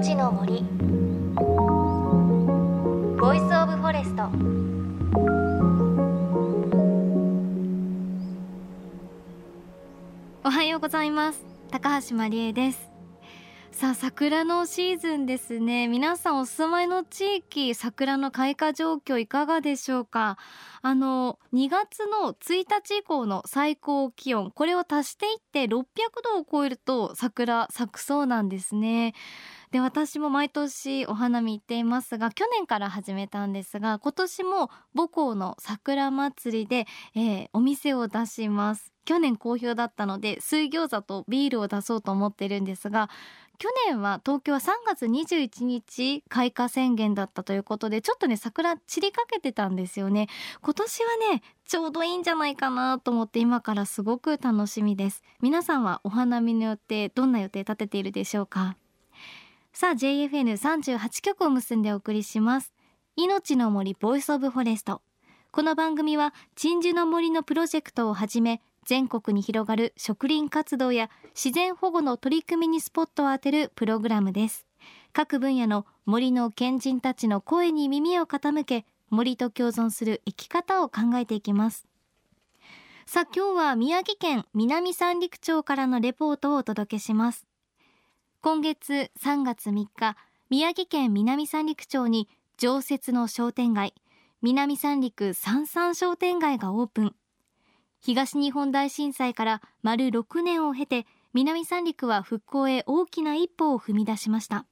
命の森。 Voice of Forest。おはようございます。高橋真理恵です。さあ桜のシーズンですね。皆さんお住まいの地域桜の開花状況いかがでしょうか？あの2月の1日以降の最高気温これを足していって600度を超えると桜咲くそうなんですね。で私も毎年お花見行っていますが去年から始めたんですが今年も母校の桜祭りで、えー、お店を出します。去年好評だったので水餃子とビールを出そうと思ってるんですが去年は東京は3月21日開花宣言だったということでちょっとね桜散りかけてたんですよね。今年はねちょうどいいんじゃないかなと思って今からすごく楽しみです。皆さんはお花見の予定どんな予定立てているでしょうか？さあ JFN38 局を結んでお送りします。命の森 Voice of Forest。この番組は鎮守の森のプロジェクトをはじめ全国に広がる植林活動や自然保護の取り組みにスポットを当てるプログラムです。各分野の森の賢人たちの声に耳を傾け森と共存する生き方を考えていきます。さあ今日は宮城県南三陸町からのレポートをお届けします。今月3月3日宮城県南三陸町に常設の商店街南三陸三三商店街がオープン。東日本大震災から丸6年を経て南三陸は復興へ大きな一歩を踏み出しました。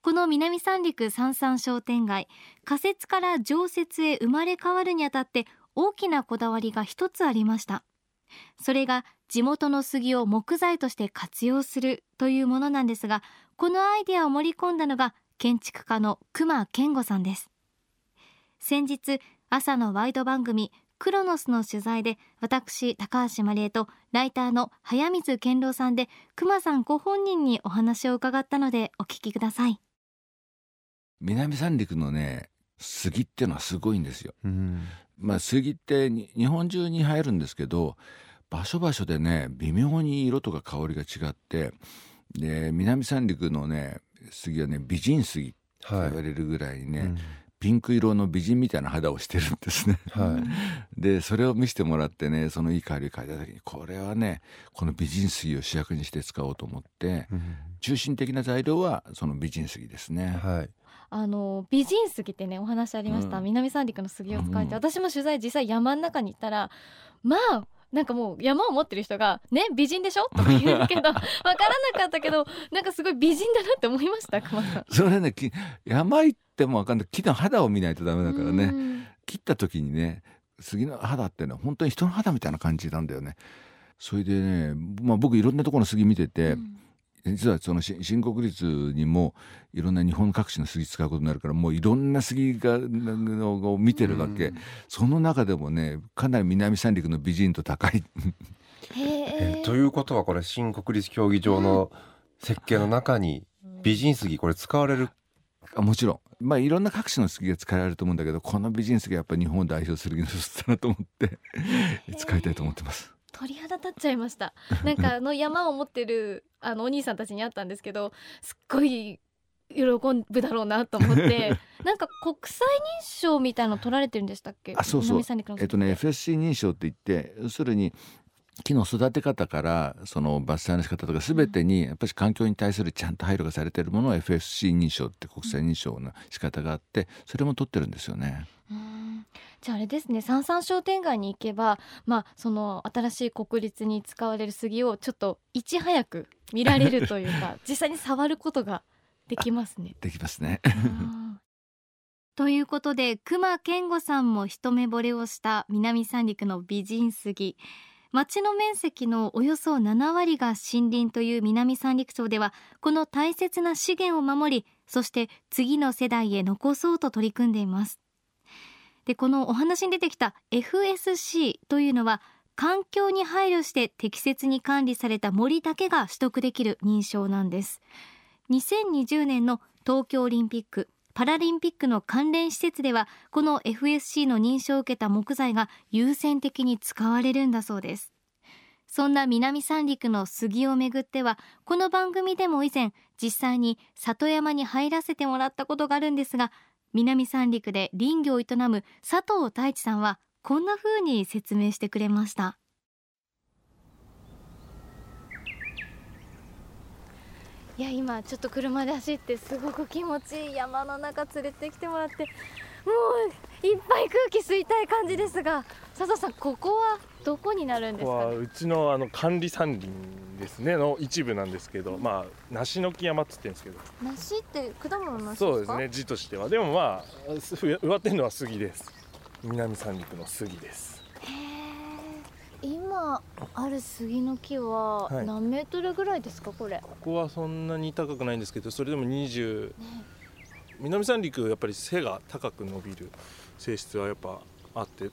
この南三陸三三商店街仮設から常設へ生まれ変わるにあたって大きなこだわりが一つありました。それが地元の杉を木材として活用するというものなんですがこのアイデアを盛り込んだのが建築家の熊健吾さんです。先日朝のワイド番組クロノスの取材で私高橋真理恵とライターの早水健郎さんで熊さんご本人にお話を伺ったのでお聞きください。南三陸のね杉っていうのはすごいんですよ、まあ杉って日本中に生えるんですけど場所場所でね微妙に色とか香りが違ってで南三陸のね杉はね美人杉と言われるぐらいにね、はいうん。ピンク色の美人みたいな肌をしてるんですね。はい、でそれを見せてもらってねそのいい香りを嗅いだ時にこれはねこの美人杉を主役にして使おうと思って、うん、中心的な材料はその美人杉ですね。はいあの美人杉ってねお話ありました、うん、南三陸の杉を使って、うん、私も取材実際山の中に行ったらまあなんかもう山を持ってる人が「ね美人でしょ?」とか言うけど 分からなかったけどなんかすごい美人だなって思いました熊さん。それね山行っても分かんない。木の肌を見ないとダメだからね。切った時にね杉の肌ってのは本当に人の肌みたいな感じなんだよね。それでね、まあ、僕いろんなところの杉見てて、うん実はその新国立にもいろんな日本各地の杉使うことになるからもういろんな杉がを見てるわけ、うん、その中でもねかなり南三陸の美人と高い。え。ー、ということはこれ新国立競技場の設計の中に美人杉これ使われる？もちろん。まあいろんな各地の杉が使われると思うんだけどこの美人杉はやっぱり日本を代表する技術だなと思って使いたいと思ってます。鳥肌立っちゃいました。なんかあの山を持ってるあのお兄さんたちに会ったんですけどすっごい喜ぶだろうなと思って なんか国際認証みたいの取られてるんでしたっけ？あそうそう。えっとね FSC 認証って言って要するに木の育て方からその伐採の仕方とか全てにやっぱり環境に対するちゃんと配慮がされているものを FSC 認証って国際認証の仕方があってそれも取ってるんですよね。じゃああれですね三三商店街に行けばまあその新しい国立に使われる杉をちょっといち早く見られるというか 実際に触ることができますね。できますね。ということで熊健吾さんも一目惚れをした南三陸の美人杉町の面積のおよそ7割が森林という南三陸町ではこの大切な資源を守りそして次の世代へ残そうと取り組んでいますでこのお話に出てきた FSC というのは環境に配慮して適切に管理された森だけが取得できる認証なんです。2020年の東京オリンピックパラリンピックの関連施設ではこの FSC の認証を受けた木材が優先的に使われるんだそうです。そんな南三陸の杉をめぐってはこの番組でも以前実際に里山に入らせてもらったことがあるんですが南三陸で林業を営む佐藤太一さんはこんな風に説明してくれました。いや今ちょっと車で走ってすごく気持ちいい山の中連れてきてもらってもういっぱい空気吸いたい感じですが佐藤さんここはどこになるんですか、ね、うちのあの管理山林ですねの一部なんですけど、まあ梨の木山っつってんですけど。梨って果物のそうですね字としては。でもまあ植わってるのは杉です。南三陸の杉です。今ある杉の木は何メートルぐらいですか、これ？ここはそんなに高くないんですけどそれでも20、ね、南三陸やっぱり背が高く伸びる性質はやっぱあって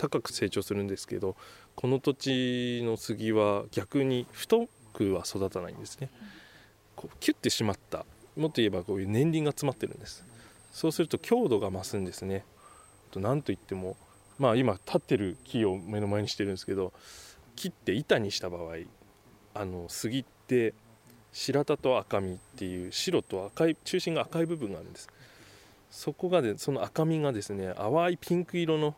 高く成長するんですけどこの土地の杉は逆に太くは育たないんですね。こうキュッてしまったもっと言えばこういう年輪が詰まってるんです。そうすると強度が増すんですね。と何といってもまあ今立ってる木を目の前にしてるんですけど切って板にした場合あの杉って白田と赤身っていう白と赤い中心が赤い部分があるんです。そこがでその赤身がですね淡いピンク色の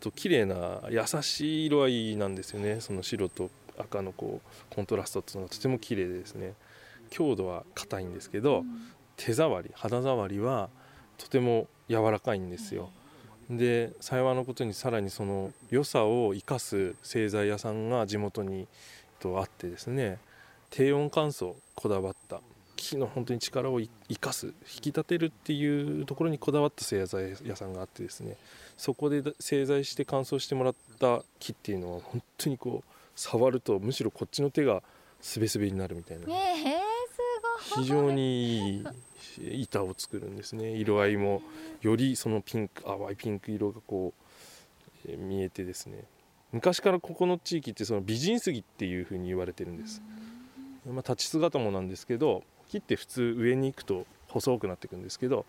と綺麗な優しい色合いなんですよね。その白と赤のこうコントラストっていうのがとても綺麗でですね。強度は硬いんですけど、うん、手触り肌触りはとても柔らかいんですよ、で幸いのことにさらにその良さを生かす製材屋さんが地元にとあってですね低温乾燥こだわった木の本当に力を生かす引き立てるっていうところにこだわった製材屋さんがあってですねそこで製材して乾燥してもらった木っていうのは本当にこう触るとむしろこっちの手がすべすべになるみたいな、えー、非常にいい板を作るんですね。色合いもよりそのピンク淡いピンク色がこう、え見えてですね。昔からここの地域ってその美人杉っていうふうに言われてるんです、まあ、立ち姿もなんですけど木って普通上に行くと細くなっていくんですけど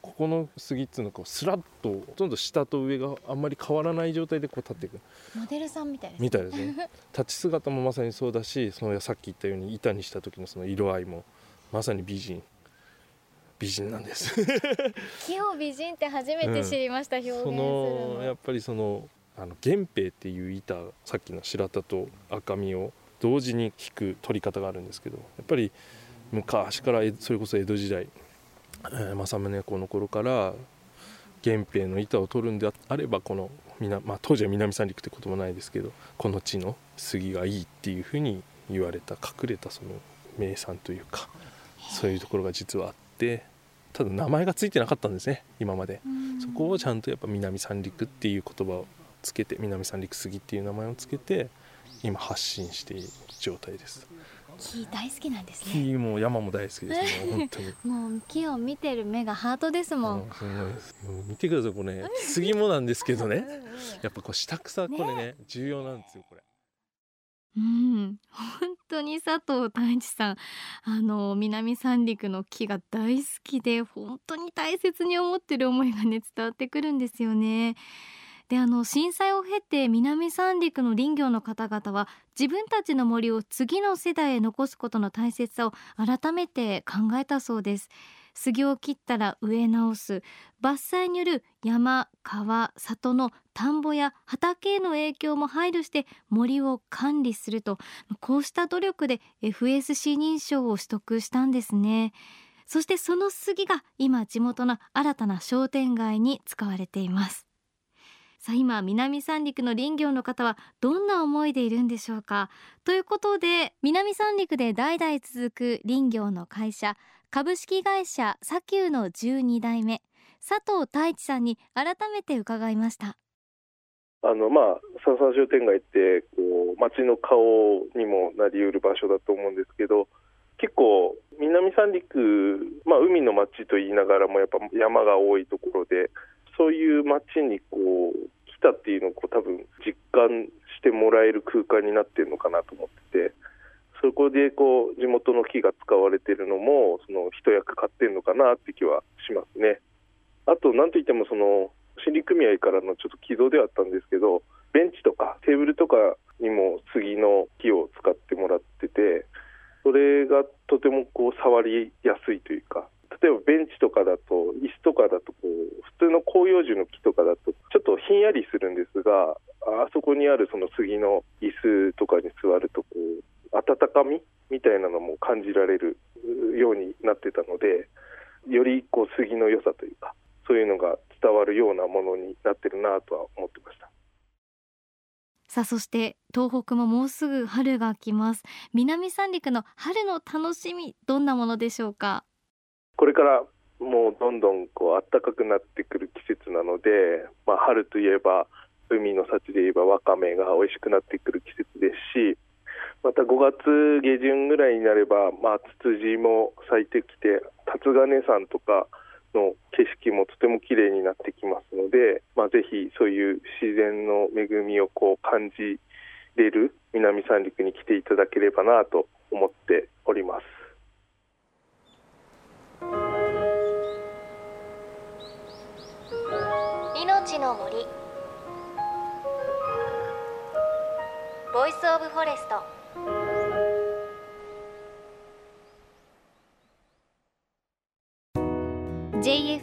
ここの杉っていうのはこうスラッとほとんど下と上があんまり変わらない状態でこう立っていく。モデルさんみたいですね。みたいですね。立ち姿もまさにそうだしそのさっき言ったように板にした時のその色合いもまさに美人。美人なんです。木を美人って初めて知りました、うん、表現するの。やっぱりそのあの源平っていう板さっきの白田と赤身を同時に引く取り方があるんですけどやっぱり昔からそれこそ江戸時代、えー、政宗公の頃から源平の板を取るんであればこのまあ、当時は南三陸ってこともないですけどこの地の杉がいいっていうふうに言われた隠れたその名産というかそういうところが実はあってただ名前が付いてなかったんですね今まで。そこをちゃんとやっぱ南三陸っていう言葉をつけて南三陸杉っていう名前をつけて今発信している状態です木大好きなんですね。木も山も大好きですね。本当に。もう木を見てる目がハートですもん。す。ごい見てくださいこれ、ね、杉もなんですけどね。やっぱこう下草これね、ね、重要なんですよこれ。うん。本当に佐藤太一さん。あの南三陸の木が大好きで本当に大切に思ってる思いがね伝わってくるんですよねであの震災を経て南三陸の林業の方々は自分たちの森を次の世代へ残すことの大切さを改めて考えたそうです。杉を切ったら植え直す。伐採による山川里の田んぼや畑への影響も配慮して森を管理すると。こうした努力で FSC 認証を取得したんですね。そしてその杉が今地元の新たな商店街に使われています。さあ今南三陸の林業の方はどんな思いでいるんでしょうか？ということで南三陸で代々続く林業の会社株式会社砂丘の12代目佐藤太一さんに改めて伺いました。あのまあ笹商店街ってこう街の顔にもなりうる場所だと思うんですけど結構南三陸、まあ、海の街と言いながらもやっぱ山が多いところでそういう街にこう来たっていうのをこう多分実感してもらえる空間になってるのかなと思っててそこでこう地元の木が使われてるのもその一役買ってるのかなって気はしますね。あと何といってもその森林組合からのちょっと寄贈ではあったんですけどベンチとかテーブルとかにも杉の木を使ってもらっててそれがとてもこう触りやすいというか例えばベンチとかだと椅子とかだとこう普通の広葉樹の木とかだとちょっとひんやりするんですがあそこにあるその杉の椅子とかに座るとこう温かみみたいなのも感じられるようになってたのでよりこう杉の良さというかそういうのが伝わるようなものになってるなとは思ってました。さあそして東北ももうすぐ春が来ます南三陸の春の楽しみどんなものでしょうか？これからもうどんどんこう暖かくなってくる季節なので、まあ、春といえば海の幸で言えばわかめが美味しくなってくる季節ですしまた5月下旬ぐらいになれば、まあ、ツツジも咲いてきて竜金山とかの景色もとても綺麗になってきますので、まあ、ぜひそういう自然の恵みをこう感じれる南三陸に来ていただければなと思って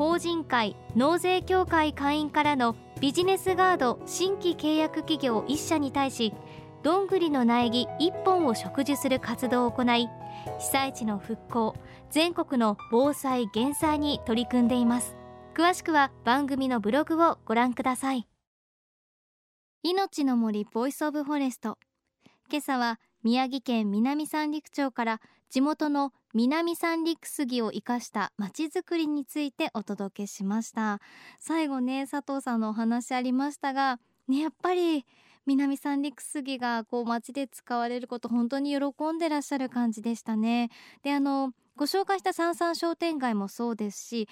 法人会納税協会会員からのビジネスガード新規契約企業1社に対しどんぐりの苗木1本を植樹する活動を行い被災地の復興全国の防災減災に取り組んでいます。詳しくは番組のブログをご覧ください。命の森 Voice of Forest。今朝は宮城県南三陸町から地元の南三陸杉を生かしたまちづくりについてお届けしました。最後ね佐藤さんのお話ありましたがねやっぱり南三陸杉がこう街で使われること本当に喜んでらっしゃる感じでしたね。であのご紹介した三々商店街もそうですし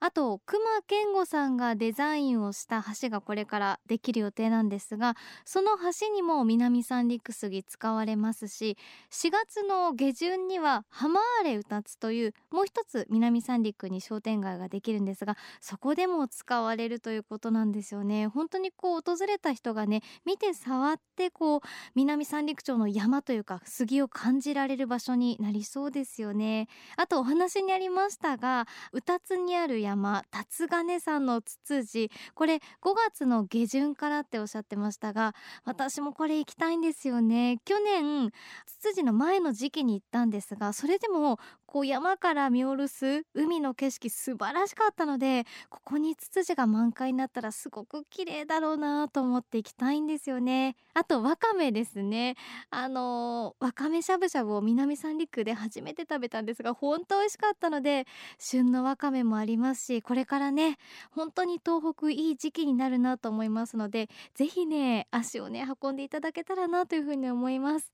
あと熊健吾さんがデザインをした橋がこれからできる予定なんですがその橋にも南三陸杉使われますし4月の下旬には浜ーレ歌つというもう一つ南三陸に商店街ができるんですがそこでも使われるということなんですよね。本当にこう訪れた人がね見て触ってこう南三陸町の山というか杉を感じられる場所になりそうですよね。あとお話にありましたが歌津にある山辰金山のツツジこれ5月の下旬からっておっしゃってましたが私もこれ行きたいんですよね。去年ツツジの前の時期に行ったんですがそれでもこう山から見下ろす海の景色素晴らしかったのでここにツツジが満開になったらすごく綺麗だろうなと思って行きたいんですよね。あとわかめですね。あのわかめしゃぶしゃぶを南三陸で初めて食べたんですが本当美味しかったので旬のわかめもありますしこれからね本当に東北いい時期になるなと思いますのでぜひね足をね運んでいただけたらなというふうに思います。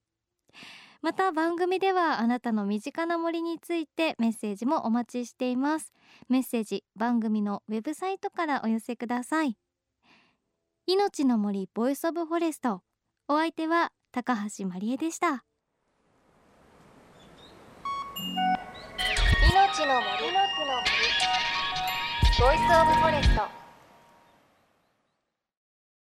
また番組ではあなたの身近な森についてメッセージもお待ちしています。メッセージ番組のウェブサイトからお寄せください。命の森 Voice of Forest。お相手は高橋真理恵でした。の森ボイスオブフォレスト。